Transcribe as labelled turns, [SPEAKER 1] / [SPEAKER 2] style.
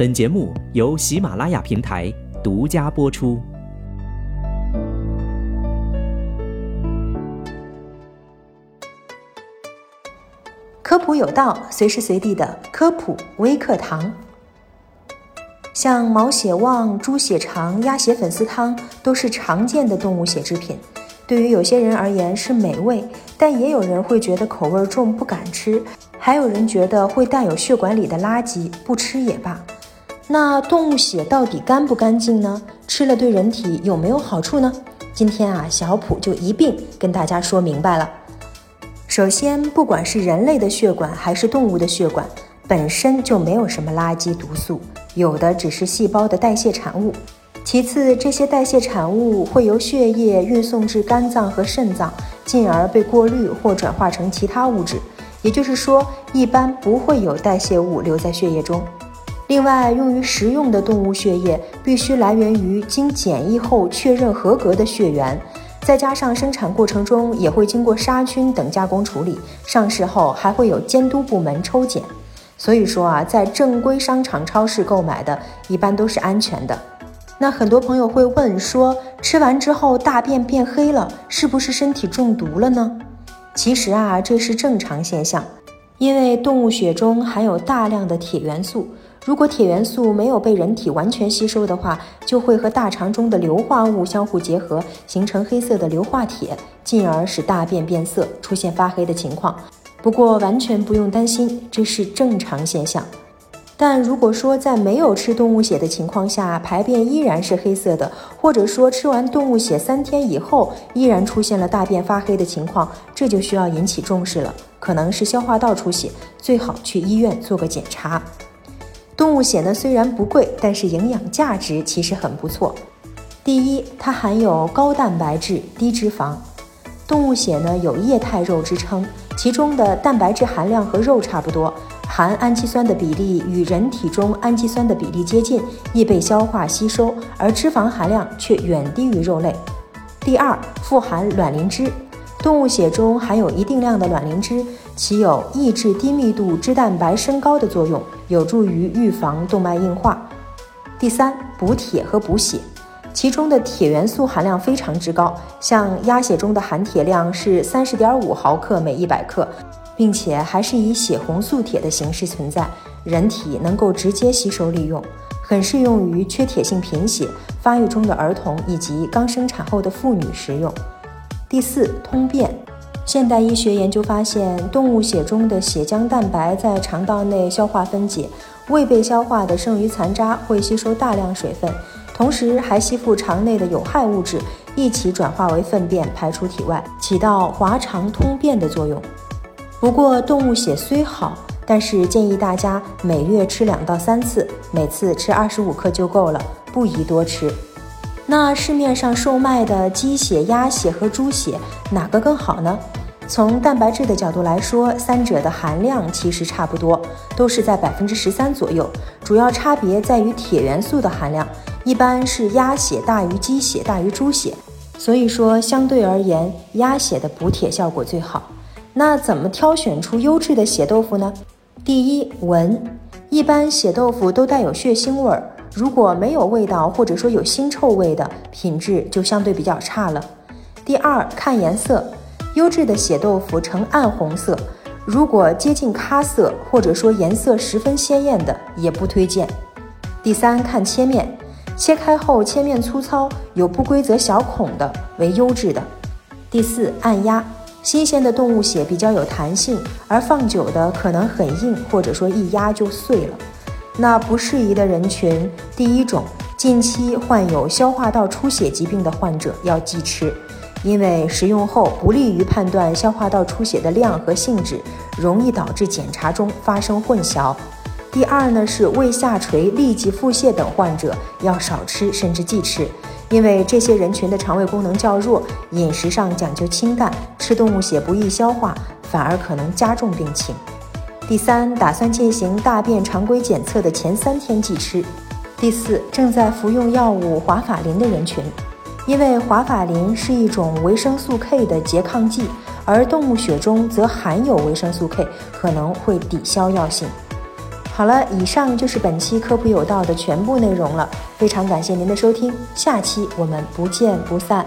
[SPEAKER 1] 本节目由喜马拉雅平台独家播出。
[SPEAKER 2] 科普有道，随时随地的科普微课堂。像毛血旺、猪血肠、鸭血粉丝汤都是常见的动物血制品，对于有些人而言是美味，但也有人会觉得口味重不敢吃，还有人觉得会带有血管里的垃圾，不吃也罢。那动物血到底干不干净呢？吃了对人体有没有好处呢？今天啊，小普就一并跟大家说明白了。首先，不管是人类的血管还是动物的血管，本身就没有什么垃圾毒素，有的只是细胞的代谢产物。其次，这些代谢产物会由血液运送至肝脏和肾脏，进而被过滤或转化成其他物质。也就是说，一般不会有代谢物留在血液中。另外，用于食用的动物血液必须来源于经检疫后确认合格的血源，再加上生产过程中也会经过杀菌等加工处理，上市后还会有监督部门抽检。所以说啊，在正规商场、超市购买的一般都是安全的。那很多朋友会问说，吃完之后大便变黑了，是不是身体中毒了呢？其实啊，这是正常现象，因为动物血中含有大量的铁元素。如果铁元素没有被人体完全吸收的话，就会和大肠中的硫化物相互结合，形成黑色的硫化铁，进而使大便变色，出现发黑的情况。不过完全不用担心，这是正常现象。但如果说在没有吃动物血的情况下，排便依然是黑色的，或者说吃完动物血三天以后依然出现了大便发黑的情况，这就需要引起重视了，可能是消化道出血，最好去医院做个检查。动物血呢虽然不贵，但是营养价值其实很不错。第一，它含有高蛋白质、低脂肪。动物血呢有液态肉之称，其中的蛋白质含量和肉差不多，含氨基酸的比例与人体中氨基酸的比例接近，易被消化吸收，而脂肪含量却远低于肉类。第二，富含卵磷脂。动物血中含有一定量的卵磷脂，其有抑制低密度脂蛋白升高的作用，有助于预防动脉硬化。第三，补铁和补血，其中的铁元素含量非常之高，像鸭血中的含铁量是三十点五毫克每一百克，并且还是以血红素铁的形式存在，人体能够直接吸收利用，很适用于缺铁性贫血、发育中的儿童以及刚生产后的妇女食用。第四，通便。现代医学研究发现，动物血中的血浆蛋白在肠道内消化分解，未被消化的剩余残渣会吸收大量水分，同时还吸附肠内的有害物质，一起转化为粪便排出体外，起到滑肠通便的作用。不过，动物血虽好，但是建议大家每月吃两到三次，每次吃二十五克就够了，不宜多吃。那市面上售卖的鸡血、鸭血和猪血哪个更好呢？从蛋白质的角度来说，三者的含量其实差不多，都是在百分之十三左右。主要差别在于铁元素的含量，一般是鸭血大于鸡血大于猪血，所以说相对而言，鸭血的补铁效果最好。那怎么挑选出优质的血豆腐呢？第一，闻，一般血豆腐都带有血腥味儿。如果没有味道，或者说有腥臭味的品质，就相对比较差了。第二，看颜色，优质的血豆腐呈暗红色，如果接近咖色，或者说颜色十分鲜艳的，也不推荐。第三，看切面，切开后切面粗糙，有不规则小孔的为优质的。第四，按压，新鲜的动物血比较有弹性，而放久的可能很硬，或者说一压就碎了。那不适宜的人群，第一种，近期患有消化道出血疾病的患者要忌吃，因为食用后不利于判断消化道出血的量和性质，容易导致检查中发生混淆。第二呢，是胃下垂、痢疾、腹泻等患者要少吃甚至忌吃，因为这些人群的肠胃功能较弱，饮食上讲究清淡，吃动物血不易消化，反而可能加重病情。第三，打算进行大便常规检测的前三天忌吃。第四，正在服用药物华法林的人群，因为华法林是一种维生素 K 的拮抗剂，而动物血中则含有维生素 K，可能会抵消药性。好了，以上就是本期科普有道的全部内容了。非常感谢您的收听，下期我们不见不散。